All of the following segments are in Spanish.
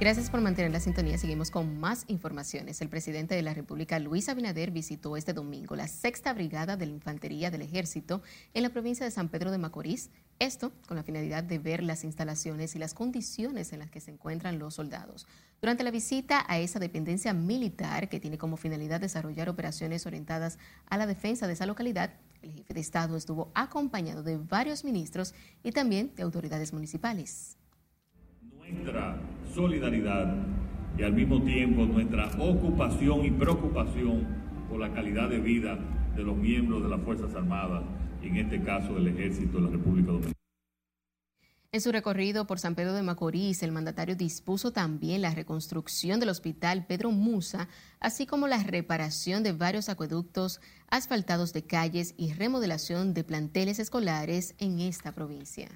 Gracias por mantener la sintonía. Seguimos con más informaciones. El presidente de la República, Luis Abinader, visitó este domingo la sexta brigada de la Infantería del Ejército en la provincia de San Pedro de Macorís. Esto con la finalidad de ver las instalaciones y las condiciones en las que se encuentran los soldados. Durante la visita a esa dependencia militar que tiene como finalidad desarrollar operaciones orientadas a la defensa de esa localidad, el jefe de Estado estuvo acompañado de varios ministros y también de autoridades municipales nuestra solidaridad y al mismo tiempo nuestra ocupación y preocupación por la calidad de vida de los miembros de las Fuerzas Armadas y en este caso del Ejército de la República Dominicana. En su recorrido por San Pedro de Macorís, el mandatario dispuso también la reconstrucción del hospital Pedro Musa, así como la reparación de varios acueductos, asfaltados de calles y remodelación de planteles escolares en esta provincia.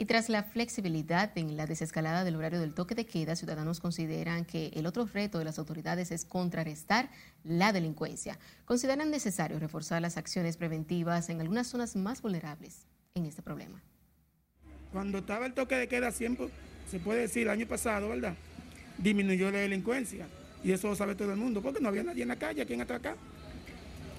Y tras la flexibilidad en la desescalada del horario del toque de queda, ciudadanos consideran que el otro reto de las autoridades es contrarrestar la delincuencia. Consideran necesario reforzar las acciones preventivas en algunas zonas más vulnerables en este problema. Cuando estaba el toque de queda, siempre se puede decir, el año pasado, ¿verdad? Disminuyó la delincuencia. Y eso lo sabe todo el mundo, porque no había nadie en la calle a quien atracar.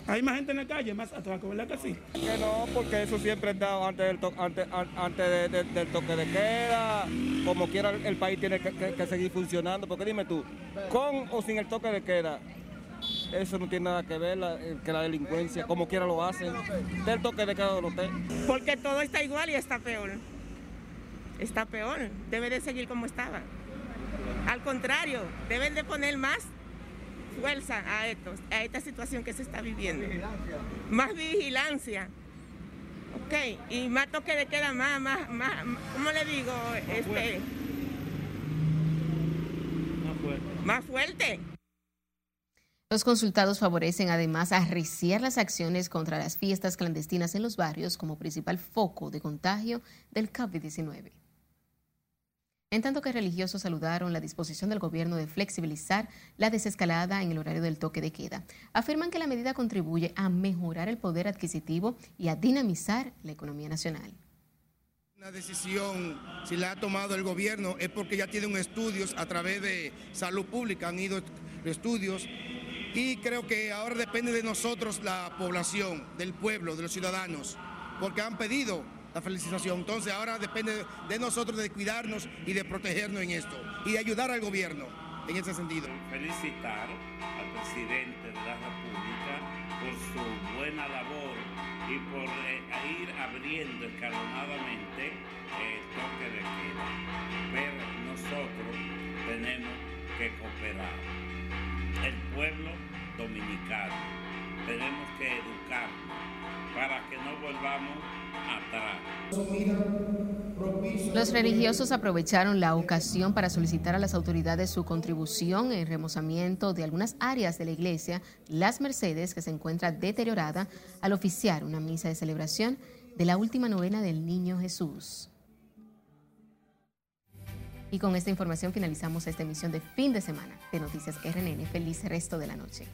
Hay más gente en la calle, más atraco, ¿verdad que sí? Que no, porque eso siempre ha estado antes del, antes, antes del toque de queda. Como quiera, el país tiene que, seguir funcionando. Porque dime tú, con o sin el toque de queda, eso no tiene nada que ver eh, que la delincuencia, como quiera lo hacen. Del toque de queda no Porque todo está igual y está peor. Está peor. Debe de seguir como estaba. Al contrario, deben de poner más fuerza a, esto, a esta situación que se está viviendo. Más vigilancia. Ok, y más toque de queda más, más, más, ¿cómo le digo? Este, más fuerte. Más fuerte. Los consultados favorecen además arreciar las acciones contra las fiestas clandestinas en los barrios como principal foco de contagio del COVID-19 en tanto que religiosos saludaron la disposición del gobierno de flexibilizar la desescalada en el horario del toque de queda. Afirman que la medida contribuye a mejorar el poder adquisitivo y a dinamizar la economía nacional. Una decisión, si la ha tomado el gobierno, es porque ya tienen estudios a través de salud pública, han ido estudios, y creo que ahora depende de nosotros, la población, del pueblo, de los ciudadanos, porque han pedido la felicitación. Entonces ahora depende de nosotros de cuidarnos y de protegernos en esto y de ayudar al gobierno en ese sentido. Felicitar al presidente de la República por su buena labor y por eh, ir abriendo escalonadamente el toque de queda. Pero nosotros tenemos que cooperar. El pueblo dominicano tenemos que educarnos para que no volvamos los religiosos aprovecharon la ocasión para solicitar a las autoridades su contribución en remozamiento de algunas áreas de la iglesia Las Mercedes, que se encuentra deteriorada, al oficiar una misa de celebración de la última novena del Niño Jesús. Y con esta información finalizamos esta emisión de fin de semana de Noticias RNN. Feliz resto de la noche.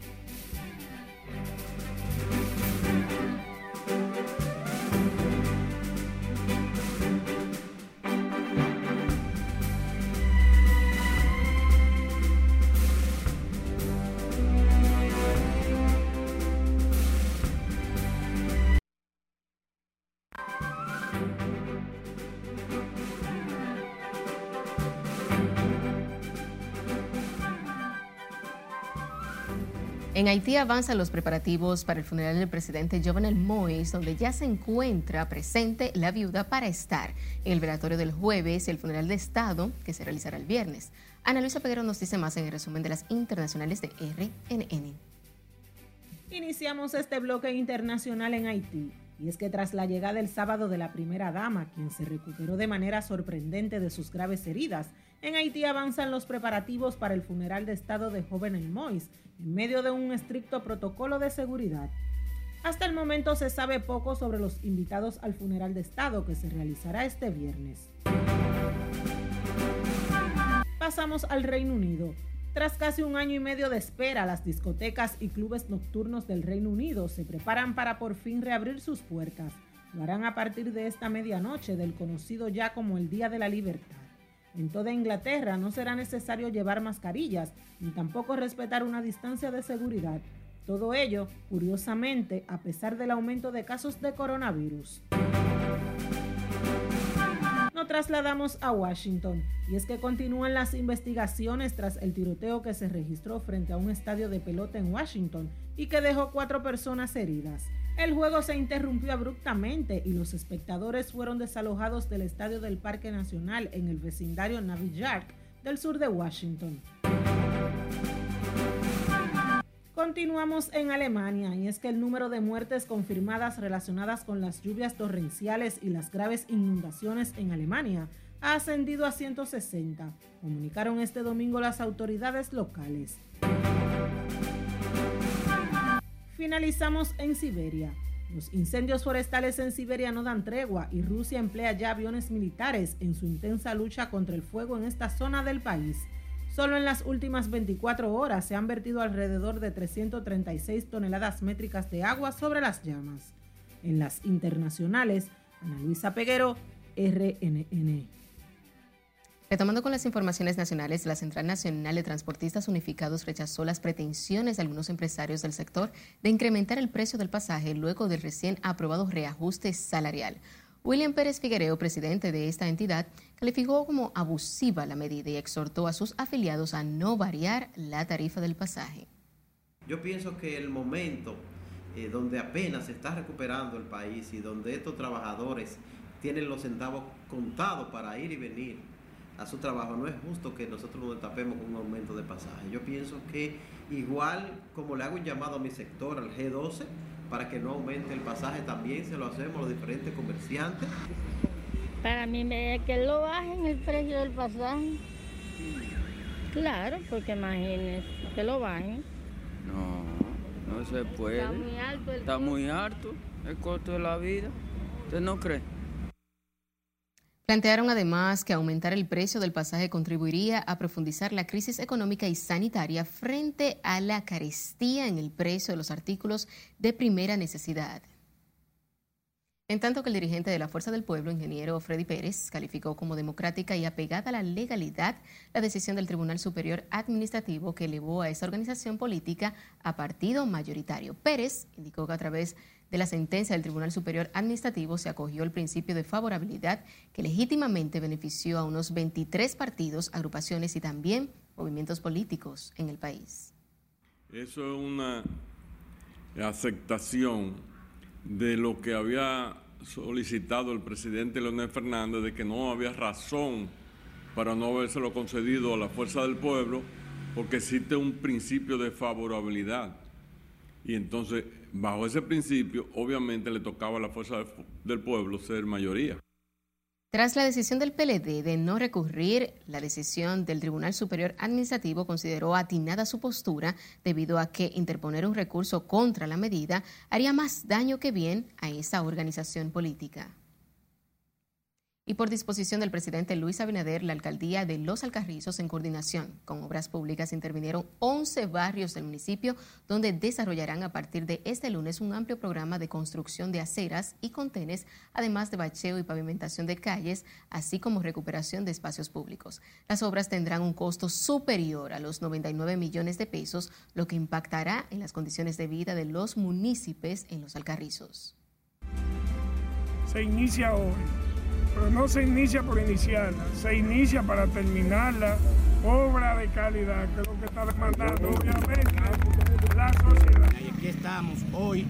En Haití avanzan los preparativos para el funeral del presidente Jovenel Moïse, donde ya se encuentra presente la viuda para estar en el velatorio del jueves y el funeral de Estado que se realizará el viernes. Ana Luisa Peguero nos dice más en el resumen de las internacionales de RNN. Iniciamos este bloque internacional en Haití. Y es que tras la llegada el sábado de la primera dama, quien se recuperó de manera sorprendente de sus graves heridas, en Haití avanzan los preparativos para el funeral de Estado de joven El Mois, en medio de un estricto protocolo de seguridad. Hasta el momento se sabe poco sobre los invitados al funeral de Estado que se realizará este viernes. Pasamos al Reino Unido. Tras casi un año y medio de espera, las discotecas y clubes nocturnos del Reino Unido se preparan para por fin reabrir sus puertas. Lo harán a partir de esta medianoche del conocido ya como el Día de la Libertad. En toda Inglaterra no será necesario llevar mascarillas ni tampoco respetar una distancia de seguridad. Todo ello, curiosamente, a pesar del aumento de casos de coronavirus. Nos trasladamos a Washington y es que continúan las investigaciones tras el tiroteo que se registró frente a un estadio de pelota en Washington y que dejó cuatro personas heridas. El juego se interrumpió abruptamente y los espectadores fueron desalojados del estadio del Parque Nacional en el vecindario Navy Yard del sur de Washington. Continuamos en Alemania y es que el número de muertes confirmadas relacionadas con las lluvias torrenciales y las graves inundaciones en Alemania ha ascendido a 160, comunicaron este domingo las autoridades locales. Finalizamos en Siberia. Los incendios forestales en Siberia no dan tregua y Rusia emplea ya aviones militares en su intensa lucha contra el fuego en esta zona del país. Solo en las últimas 24 horas se han vertido alrededor de 336 toneladas métricas de agua sobre las llamas. En las internacionales, Ana Luisa Peguero, RNN. Retomando con las informaciones nacionales, la Central Nacional de Transportistas Unificados rechazó las pretensiones de algunos empresarios del sector de incrementar el precio del pasaje luego del recién aprobado reajuste salarial. William Pérez Figuereo, presidente de esta entidad, calificó como abusiva la medida y exhortó a sus afiliados a no variar la tarifa del pasaje. Yo pienso que el momento eh, donde apenas se está recuperando el país y donde estos trabajadores tienen los centavos contados para ir y venir, a su trabajo. No es justo que nosotros nos tapemos con un aumento de pasaje. Yo pienso que igual como le hago un llamado a mi sector, al G12, para que no aumente el pasaje, también se lo hacemos a los diferentes comerciantes. Para mí me que lo bajen el precio del pasaje. Claro, porque imagínense, que lo bajen. No, no se puede. Está muy alto el Está muy alto el costo de la vida. ¿Usted no cree? Plantearon además que aumentar el precio del pasaje contribuiría a profundizar la crisis económica y sanitaria frente a la carestía en el precio de los artículos de primera necesidad. En tanto que el dirigente de la Fuerza del Pueblo, ingeniero Freddy Pérez, calificó como democrática y apegada a la legalidad la decisión del Tribunal Superior Administrativo que elevó a esa organización política a partido mayoritario. Pérez indicó que a través de la sentencia del Tribunal Superior Administrativo se acogió el principio de favorabilidad que legítimamente benefició a unos 23 partidos, agrupaciones y también movimientos políticos en el país. Eso es una aceptación de lo que había solicitado el presidente Leonel Fernández, de que no había razón para no habérselo concedido a la fuerza del pueblo, porque existe un principio de favorabilidad. Y entonces, bajo ese principio, obviamente le tocaba a la fuerza del pueblo ser mayoría. Tras la decisión del PLD de no recurrir, la decisión del Tribunal Superior Administrativo consideró atinada su postura debido a que interponer un recurso contra la medida haría más daño que bien a esa organización política. Y por disposición del presidente Luis Abinader, la alcaldía de Los Alcarrizos, en coordinación con obras públicas, intervinieron 11 barrios del municipio donde desarrollarán a partir de este lunes un amplio programa de construcción de aceras y contenes, además de bacheo y pavimentación de calles, así como recuperación de espacios públicos. Las obras tendrán un costo superior a los 99 millones de pesos, lo que impactará en las condiciones de vida de los municipios en Los Alcarrizos. Se inicia hoy pero no se inicia por iniciarla, se inicia para terminarla, obra de calidad, que es lo que está demandando obviamente la sociedad. Y aquí estamos hoy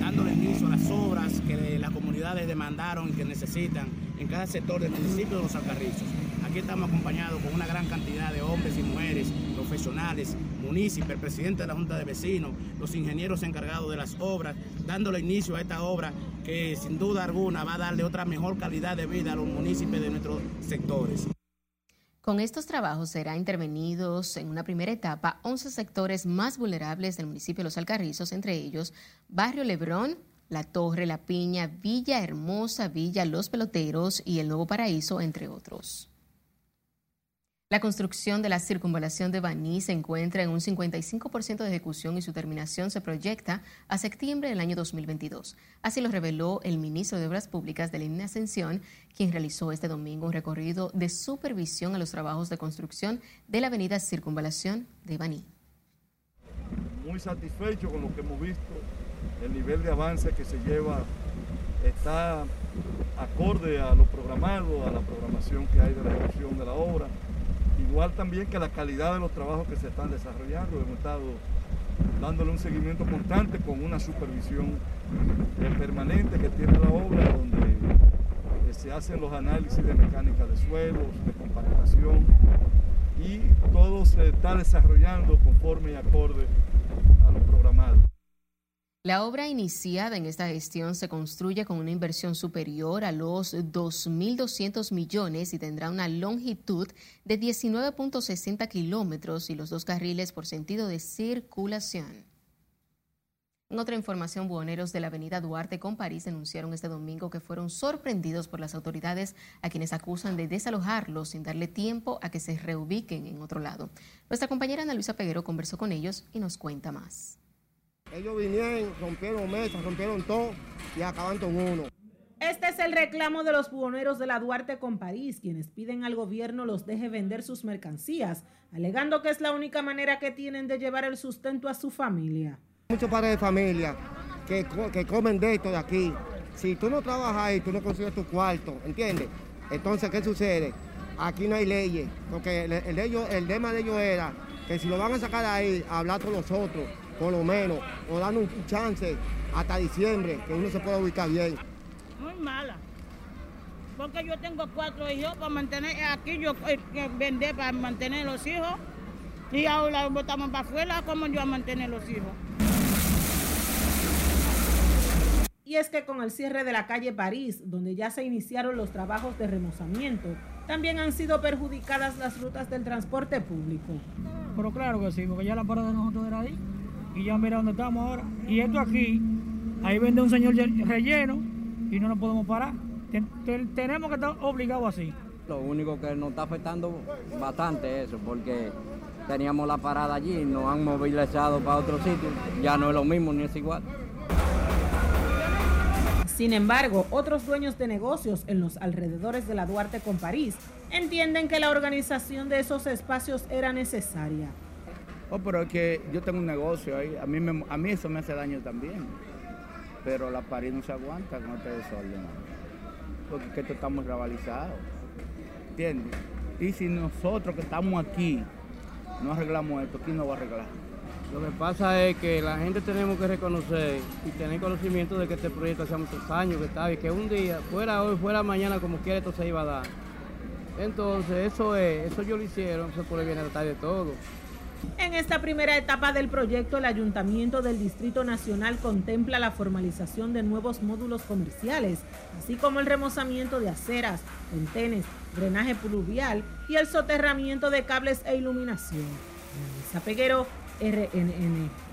dándole inicio a las obras que las comunidades demandaron y que necesitan en cada sector del municipio de Los Alcarrizos. Aquí estamos acompañados con una gran cantidad de hombres y mujeres, profesionales, municipios, el presidente de la Junta de Vecinos, los ingenieros encargados de las obras, dándole inicio a esta obra que sin duda alguna va a darle otra mejor calidad de vida a los municipios de nuestros sectores. Con estos trabajos serán intervenidos en una primera etapa 11 sectores más vulnerables del municipio de Los Alcarrizos, entre ellos Barrio Lebrón, La Torre, La Piña, Villa Hermosa, Villa Los Peloteros y El Nuevo Paraíso, entre otros. La construcción de la circunvalación de Baní se encuentra en un 55% de ejecución y su terminación se proyecta a septiembre del año 2022. Así lo reveló el ministro de Obras Públicas de la Ascensión, quien realizó este domingo un recorrido de supervisión a los trabajos de construcción de la avenida Circunvalación de Baní. Muy satisfecho con lo que hemos visto, el nivel de avance que se lleva está acorde a lo programado, a la programación que hay de la ejecución de la obra igual también que la calidad de los trabajos que se están desarrollando. Hemos estado dándole un seguimiento constante con una supervisión eh, permanente que tiene la obra, donde eh, se hacen los análisis de mecánica de suelos, de compactación, y todo se está desarrollando conforme y acorde a lo programado. La obra iniciada en esta gestión se construye con una inversión superior a los 2.200 millones y tendrá una longitud de 19.60 kilómetros y los dos carriles por sentido de circulación. En otra información, buhoneros de la avenida Duarte con París denunciaron este domingo que fueron sorprendidos por las autoridades a quienes acusan de desalojarlos sin darle tiempo a que se reubiquen en otro lado. Nuestra compañera Ana Luisa Peguero conversó con ellos y nos cuenta más. Ellos vinieron, rompieron mesas, rompieron todo y acaban con uno. Este es el reclamo de los buhoneros de la Duarte con París, quienes piden al gobierno los deje vender sus mercancías, alegando que es la única manera que tienen de llevar el sustento a su familia. Muchos padres de familia que, que comen de esto de aquí. Si tú no trabajas ahí, tú no consigues tu cuarto, ¿entiendes? Entonces, ¿qué sucede? Aquí no hay leyes, porque el, el, ellos, el tema de ellos era que si lo van a sacar ahí, hablar con nosotros por lo menos, o dan un chance hasta diciembre, que uno se pueda ubicar bien. Muy mala, porque yo tengo cuatro hijos para mantener, aquí yo eh, vender para mantener los hijos, y ahora botamos para afuera, ¿cómo yo a mantener los hijos? Y es que con el cierre de la calle París, donde ya se iniciaron los trabajos de remozamiento, también han sido perjudicadas las rutas del transporte público. Pero claro que sí, porque ya la parada de nosotros era ahí y ya mira dónde estamos ahora. Y esto aquí, ahí vende un señor relleno y no nos podemos parar. tenemos que estar obligados así. Lo único que nos está afectando bastante eso, porque teníamos la parada allí, nos han movilizado para otro sitio, ya no es lo mismo ni es igual. Sin embargo, otros dueños de negocios en los alrededores de la Duarte con París entienden que la organización de esos espacios era necesaria. Oh, pero es que yo tengo un negocio ahí, a mí, a mí eso me hace daño también. Pero la París no se aguanta con este desorden. Porque es que esto estamos rivalizados. ¿Entiendes? Y si nosotros que estamos aquí no arreglamos esto, ¿quién nos va a arreglar? Lo que pasa es que la gente tenemos que reconocer y tener conocimiento de que este proyecto hace muchos años que está y que un día, fuera hoy, fuera mañana, como quiera, esto se iba a dar. Entonces, eso es, eso yo lo hicieron, eso por el bienestar de todo. En esta primera etapa del proyecto, el Ayuntamiento del Distrito Nacional contempla la formalización de nuevos módulos comerciales, así como el remozamiento de aceras, contenes, drenaje pluvial y el soterramiento de cables e iluminación. Peguero, RNN.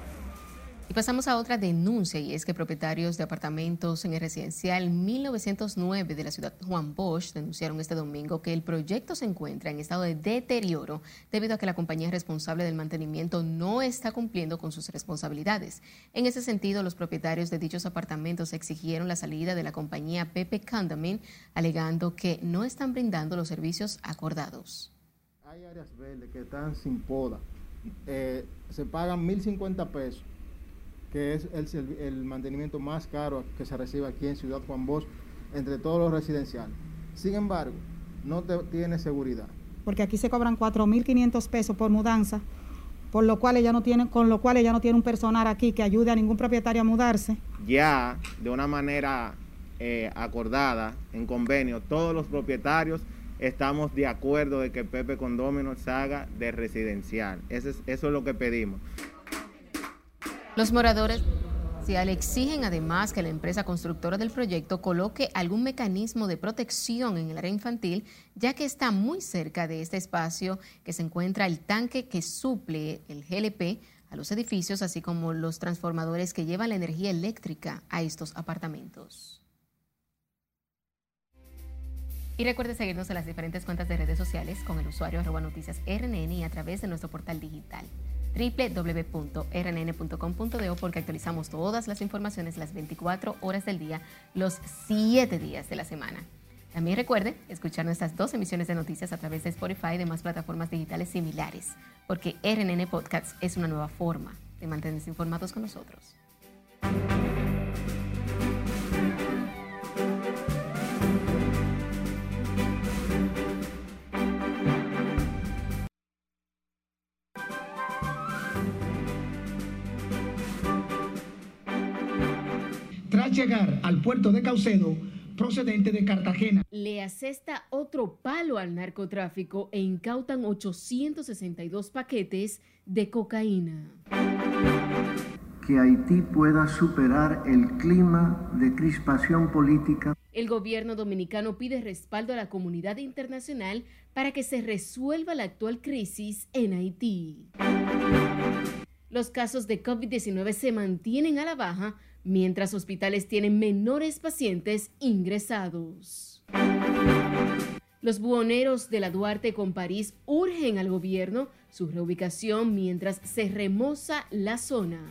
Y pasamos a otra denuncia y es que propietarios de apartamentos en el residencial 1909 de la ciudad Juan Bosch denunciaron este domingo que el proyecto se encuentra en estado de deterioro debido a que la compañía responsable del mantenimiento no está cumpliendo con sus responsabilidades. En ese sentido, los propietarios de dichos apartamentos exigieron la salida de la compañía Pepe Condominium alegando que no están brindando los servicios acordados. Hay áreas verdes que están sin poda. Eh, se pagan 1.050 pesos que es el, el, mantenimiento más caro que se recibe aquí en Ciudad Juan Bosch entre todos los residenciales. Sin embargo, no tiene seguridad. Porque aquí se cobran 4.500 pesos por mudanza, por lo cual ella no tiene, con lo cual ella no tiene un personal aquí que ayude a ningún propietario a mudarse. Ya de una manera eh, acordada, en convenio, todos los propietarios estamos de acuerdo de que Pepe Condómino se haga de residencial. Eso es, eso es lo que pedimos. Los moradores exigen además que la empresa constructora del proyecto coloque algún mecanismo de protección en el área infantil, ya que está muy cerca de este espacio que se encuentra el tanque que suple el GLP a los edificios, así como los transformadores que llevan la energía eléctrica a estos apartamentos. Y recuerde seguirnos en las diferentes cuentas de redes sociales con el usuario arroba noticias RNN y a través de nuestro portal digital www.rnn.com.do porque actualizamos todas las informaciones las 24 horas del día, los 7 días de la semana. También recuerde escuchar nuestras dos emisiones de noticias a través de Spotify y demás plataformas digitales similares, porque RNN Podcasts es una nueva forma de mantenerse informados con nosotros. Llegar al puerto de Caucedo, procedente de Cartagena. Le asesta otro palo al narcotráfico e incautan 862 paquetes de cocaína. Que Haití pueda superar el clima de crispación política. El gobierno dominicano pide respaldo a la comunidad internacional para que se resuelva la actual crisis en Haití. Los casos de COVID-19 se mantienen a la baja mientras hospitales tienen menores pacientes ingresados. Los buhoneros de la Duarte con París urgen al gobierno su reubicación mientras se remoza la zona.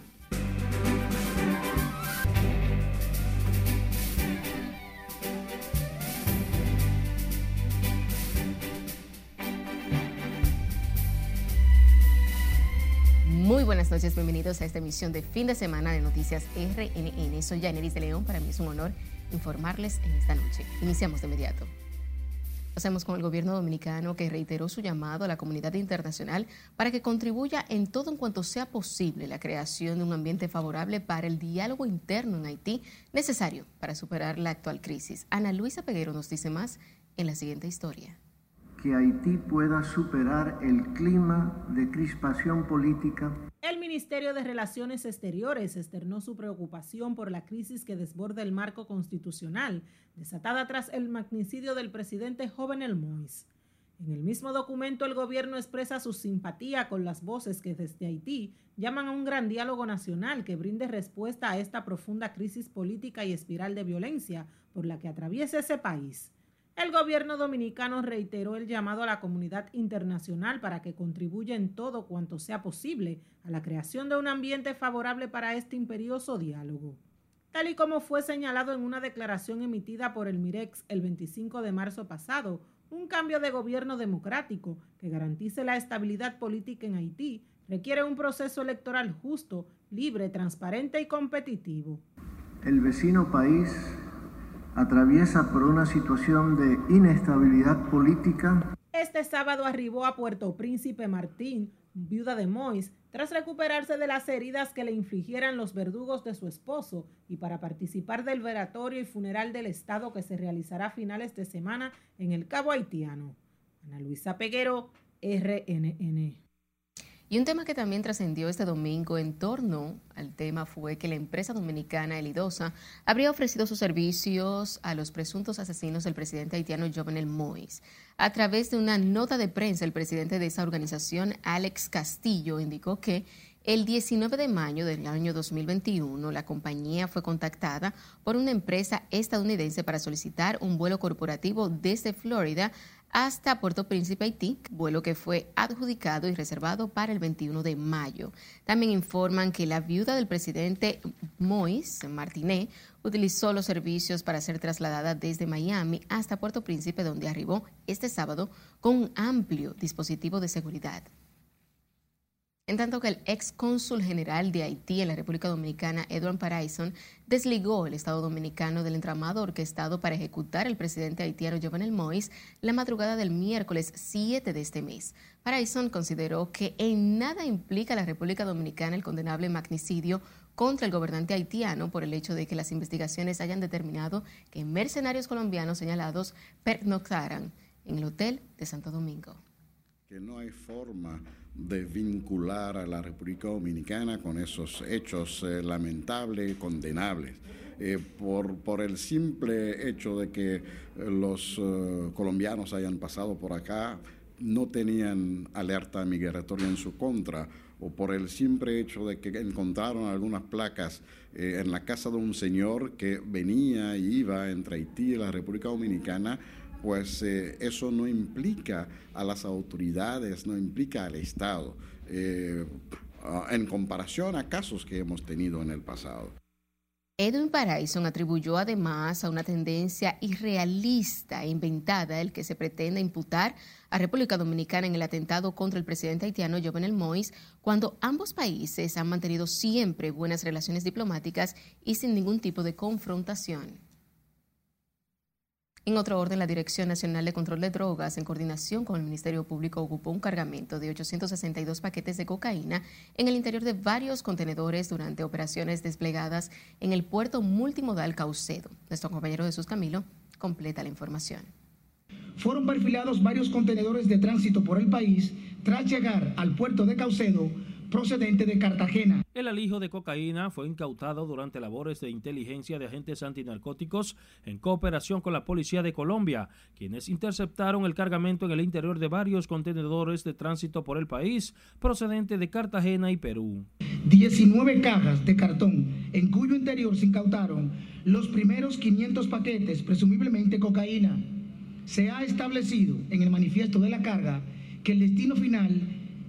Muy buenas noches, bienvenidos a esta emisión de fin de semana de Noticias RNN. Soy Janeris de León, para mí es un honor informarles en esta noche. Iniciamos de inmediato. Hacemos con el gobierno dominicano que reiteró su llamado a la comunidad internacional para que contribuya en todo en cuanto sea posible la creación de un ambiente favorable para el diálogo interno en Haití necesario para superar la actual crisis. Ana Luisa Peguero nos dice más en la siguiente historia que Haití pueda superar el clima de crispación política. El Ministerio de Relaciones Exteriores externó su preocupación por la crisis que desborda el marco constitucional, desatada tras el magnicidio del presidente Jovenel Moïse. En el mismo documento, el gobierno expresa su simpatía con las voces que desde Haití llaman a un gran diálogo nacional que brinde respuesta a esta profunda crisis política y espiral de violencia por la que atraviesa ese país. El gobierno dominicano reiteró el llamado a la comunidad internacional para que contribuya en todo cuanto sea posible a la creación de un ambiente favorable para este imperioso diálogo. Tal y como fue señalado en una declaración emitida por el MIREX el 25 de marzo pasado, un cambio de gobierno democrático que garantice la estabilidad política en Haití requiere un proceso electoral justo, libre, transparente y competitivo. El vecino país atraviesa por una situación de inestabilidad política. Este sábado arribó a Puerto Príncipe Martín, viuda de Mois, tras recuperarse de las heridas que le infligieran los verdugos de su esposo y para participar del veratorio y funeral del Estado que se realizará a finales de semana en el Cabo Haitiano. Ana Luisa Peguero, RNN. Y un tema que también trascendió este domingo en torno al tema fue que la empresa dominicana Elidosa habría ofrecido sus servicios a los presuntos asesinos del presidente haitiano Jovenel Moïse. A través de una nota de prensa, el presidente de esa organización, Alex Castillo, indicó que el 19 de mayo del año 2021, la compañía fue contactada por una empresa estadounidense para solicitar un vuelo corporativo desde Florida hasta Puerto Príncipe, Haití, vuelo que fue adjudicado y reservado para el 21 de mayo. También informan que la viuda del presidente Mois Martinet utilizó los servicios para ser trasladada desde Miami hasta Puerto Príncipe, donde arribó este sábado con un amplio dispositivo de seguridad. En tanto que el ex cónsul general de Haití en la República Dominicana, Edward Paraison, desligó el Estado dominicano del entramado orquestado para ejecutar al presidente haitiano Jovenel Moïse la madrugada del miércoles 7 de este mes. Paraison consideró que en nada implica a la República Dominicana el condenable magnicidio contra el gobernante haitiano por el hecho de que las investigaciones hayan determinado que mercenarios colombianos señalados pernoctaran en el hotel de Santo Domingo. Que no hay forma de vincular a la República Dominicana con esos hechos eh, lamentables condenables. Eh, por, por, el simple hecho de que eh, los colombianos hayan pasado por acá, no tenían alerta migratoria en su contra, o por el simple hecho de que encontraron algunas placas en la casa de un señor que venía y iba entre Haití y la República Dominicana, pues eh, eso no implica a las autoridades, no implica al Estado, eh, en comparación a casos que hemos tenido en el pasado. Edwin Paraison atribuyó además a una tendencia irrealista e inventada el que se pretende imputar a República Dominicana en el atentado contra el presidente haitiano Jovenel Moïse, cuando ambos países han mantenido siempre buenas relaciones diplomáticas y sin ningún tipo de confrontación. En otro orden, la Dirección Nacional de Control de Drogas, en coordinación con el Ministerio Público, ocupó un cargamento de 862 paquetes de cocaína en el interior de varios contenedores durante operaciones desplegadas en el puerto multimodal Caucedo. Nuestro compañero Jesús Camilo completa la información. Fueron perfilados varios contenedores de tránsito por el país tras llegar al puerto de Caucedo procedente de Cartagena. El alijo de cocaína fue incautado durante labores de inteligencia de agentes antinarcóticos en cooperación con la Policía de Colombia, quienes interceptaron el cargamento en el interior de varios contenedores de tránsito por el país procedente de Cartagena y Perú. 19 cajas de cartón en cuyo interior se incautaron los primeros 500 paquetes, presumiblemente cocaína. Se ha establecido en el manifiesto de la carga que el destino final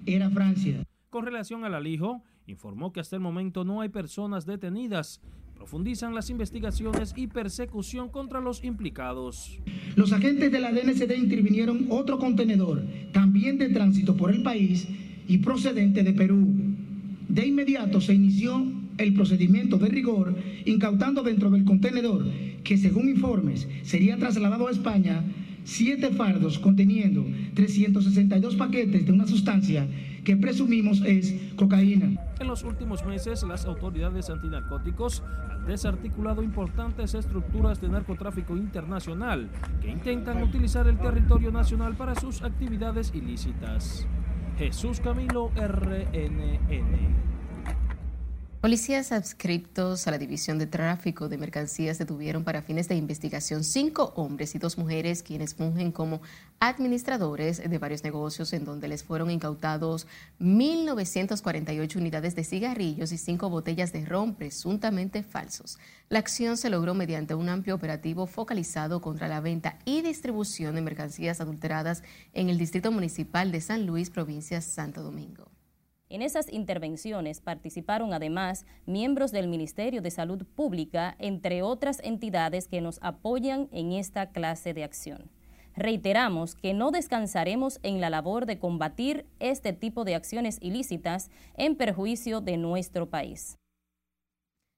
era Francia. Con relación al alijo, informó que hasta el momento no hay personas detenidas. Profundizan las investigaciones y persecución contra los implicados. Los agentes de la DNCD intervinieron otro contenedor, también de tránsito por el país y procedente de Perú. De inmediato se inició el procedimiento de rigor, incautando dentro del contenedor, que según informes sería trasladado a España, siete fardos conteniendo 362 paquetes de una sustancia que presumimos es cocaína. En los últimos meses, las autoridades antinarcóticos han desarticulado importantes estructuras de narcotráfico internacional que intentan utilizar el territorio nacional para sus actividades ilícitas. Jesús Camilo, RNN. Policías adscriptos a la División de Tráfico de Mercancías detuvieron para fines de investigación cinco hombres y dos mujeres quienes fungen como administradores de varios negocios en donde les fueron incautados 1.948 unidades de cigarrillos y cinco botellas de ron presuntamente falsos. La acción se logró mediante un amplio operativo focalizado contra la venta y distribución de mercancías adulteradas en el Distrito Municipal de San Luis, provincia Santo Domingo. En esas intervenciones participaron además miembros del Ministerio de Salud Pública, entre otras entidades que nos apoyan en esta clase de acción. Reiteramos que no descansaremos en la labor de combatir este tipo de acciones ilícitas en perjuicio de nuestro país.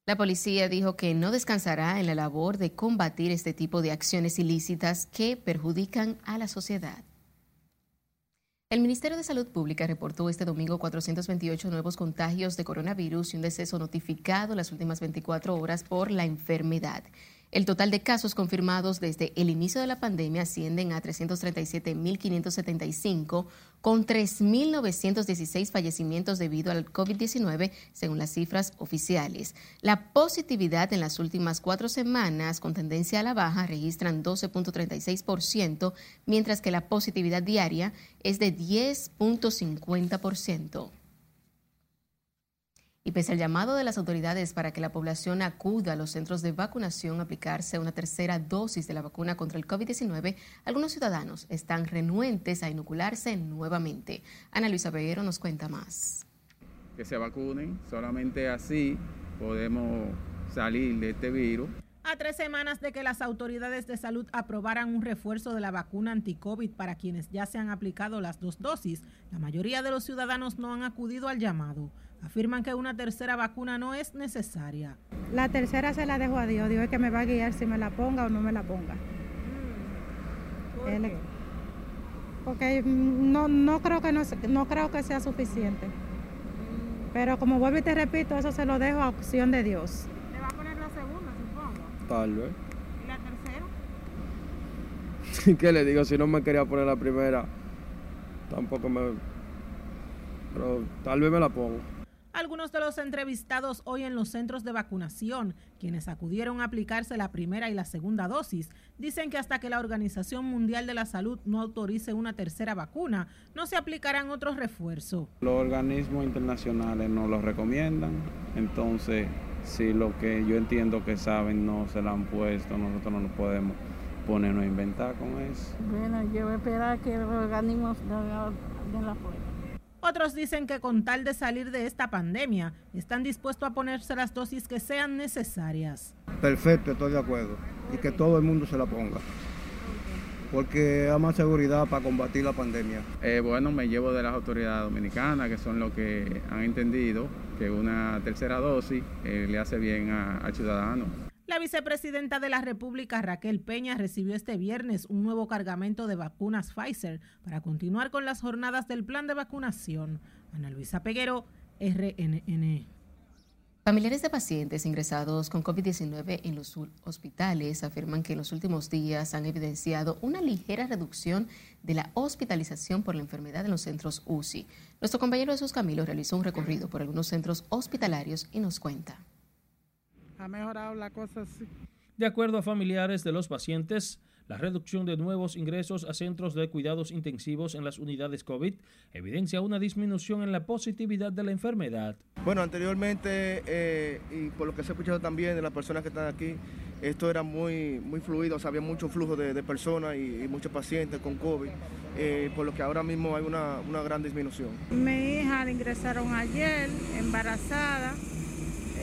La policía dijo que no descansará en la labor de combatir este tipo de acciones ilícitas que perjudican a la sociedad. El Ministerio de Salud Pública reportó este domingo 428 nuevos contagios de coronavirus y un deceso notificado las últimas 24 horas por la enfermedad. El total de casos confirmados desde el inicio de la pandemia ascienden a 337.575, con 3.916 fallecimientos debido al COVID-19, según las cifras oficiales. La positividad en las últimas cuatro semanas, con tendencia a la baja, registran 12.36%, mientras que la positividad diaria es de 10.50%. Y pese al llamado de las autoridades para que la población acuda a los centros de vacunación a aplicarse una tercera dosis de la vacuna contra el COVID-19, algunos ciudadanos están renuentes a inocularse nuevamente. Ana Luisa Peguero nos cuenta más. Que se vacunen, solamente así podemos salir de este virus. A tres semanas de que las autoridades de salud aprobaran un refuerzo de la vacuna anti-COVID para quienes ya se han aplicado las dos dosis, la mayoría de los ciudadanos no han acudido al llamado afirman que una tercera vacuna no es necesaria. La tercera se la dejo a Dios, Dios es que me va a guiar si me la ponga o no me la ponga. Porque no, no, creo que no, creo que sea suficiente. Pero como vuelvo y te repito, eso se lo dejo a opción de Dios. ¿Le va a poner la segunda, supongo? Tal vez. ¿Y la tercera? ¿Qué le digo? Si no me quería poner la primera, tampoco me... Pero tal vez me la pongo. Algunos de los entrevistados hoy en los centros de vacunación, quienes acudieron a aplicarse la primera y la segunda dosis, dicen que hasta que la Organización Mundial de la Salud no autorice una tercera vacuna, no se aplicarán otros refuerzos. Los organismos internacionales no lo recomiendan, entonces si lo que yo entiendo que saben no se lo han puesto, nosotros no lo podemos ponernos a inventar con eso. Bueno, yo voy a esperar que los organismos den la prueba. Otros dicen que con tal de salir de esta pandemia, están dispuestos a ponerse las dosis que sean necesarias. Perfecto, estoy de acuerdo. Y que todo el mundo se la ponga. Porque hay más seguridad para combatir la pandemia. Eh, bueno, me llevo de las autoridades dominicanas, que son los que han entendido que una tercera dosis eh, le hace bien al ciudadano. La vicepresidenta de la República, Raquel Peña, recibió este viernes un nuevo cargamento de vacunas Pfizer para continuar con las jornadas del plan de vacunación. Ana Luisa Peguero, RNN. Familiares de pacientes ingresados con COVID-19 en los hospitales afirman que en los últimos días han evidenciado una ligera reducción de la hospitalización por la enfermedad en los centros UCI. Nuestro compañero Jesús Camilo realizó un recorrido por algunos centros hospitalarios y nos cuenta ha mejorado la cosa así. De acuerdo a familiares de los pacientes, la reducción de nuevos ingresos a centros de cuidados intensivos en las unidades COVID evidencia una disminución en la positividad de la enfermedad. Bueno, anteriormente, eh, y por lo que se ha escuchado también de las personas que están aquí, esto era muy, muy fluido, o sea, había mucho flujo de, personas y, muchos pacientes con COVID, eh, por lo que ahora mismo hay una, una gran disminución. Mi hija la ingresaron ayer, embarazada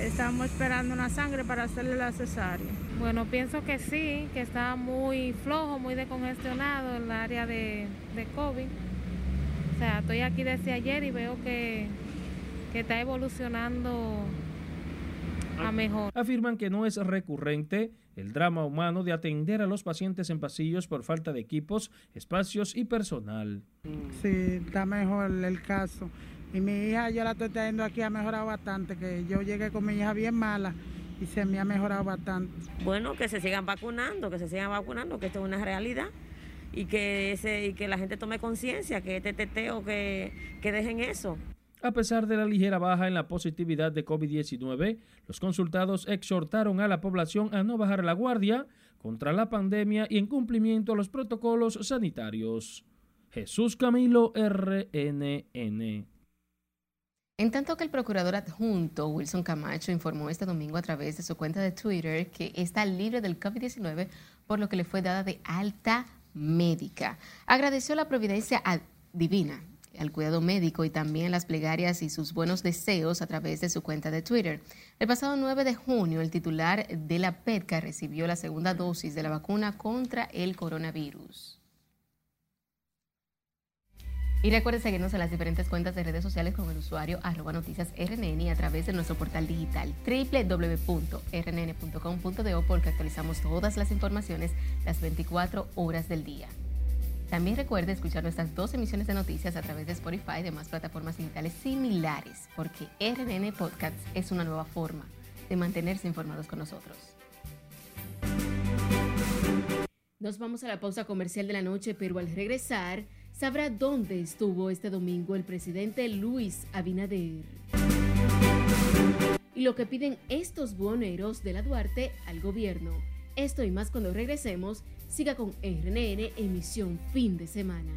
Estamos esperando una sangre para hacerle la cesárea. Bueno, pienso que sí, que está muy flojo, muy decongestionado el área de, de COVID. O sea, estoy aquí desde ayer y veo que, que está evolucionando a mejor. Afirman que no es recurrente el drama humano de atender a los pacientes en pasillos por falta de equipos, espacios y personal. Sí, está mejor el caso. Y mi hija, yo la estoy trayendo aquí, ha mejorado bastante, que yo llegué con mi hija bien mala y se me ha mejorado bastante. Bueno, que se sigan vacunando, que se sigan vacunando, que esto es una realidad y que, ese, y que la gente tome conciencia, que este teteo, que, que dejen eso. A pesar de la ligera baja en la positividad de COVID-19, los consultados exhortaron a la población a no bajar la guardia contra la pandemia y en cumplimiento a los protocolos sanitarios. Jesús Camilo RNN. En tanto que el procurador adjunto Wilson Camacho informó este domingo a través de su cuenta de Twitter que está libre del COVID-19 por lo que le fue dada de alta médica. Agradeció la providencia divina al cuidado médico y también las plegarias y sus buenos deseos a través de su cuenta de Twitter. El pasado 9 de junio, el titular de la PETCA recibió la segunda dosis de la vacuna contra el coronavirus. Y recuerden seguirnos en las diferentes cuentas de redes sociales con el usuario arroba noticias RNN y a través de nuestro portal digital www.rnn.com.do porque actualizamos todas las informaciones las 24 horas del día. También recuerde escuchar nuestras dos emisiones de noticias a través de Spotify y demás plataformas digitales similares, porque RNN Podcasts es una nueva forma de mantenerse informados con nosotros. Nos vamos a la pausa comercial de la noche, pero al regresar sabrá dónde estuvo este domingo el presidente Luis Abinader. Y lo que piden estos buhoneros de la Duarte al gobierno. Esto y más cuando regresemos. Siga con RNN emisión fin de semana.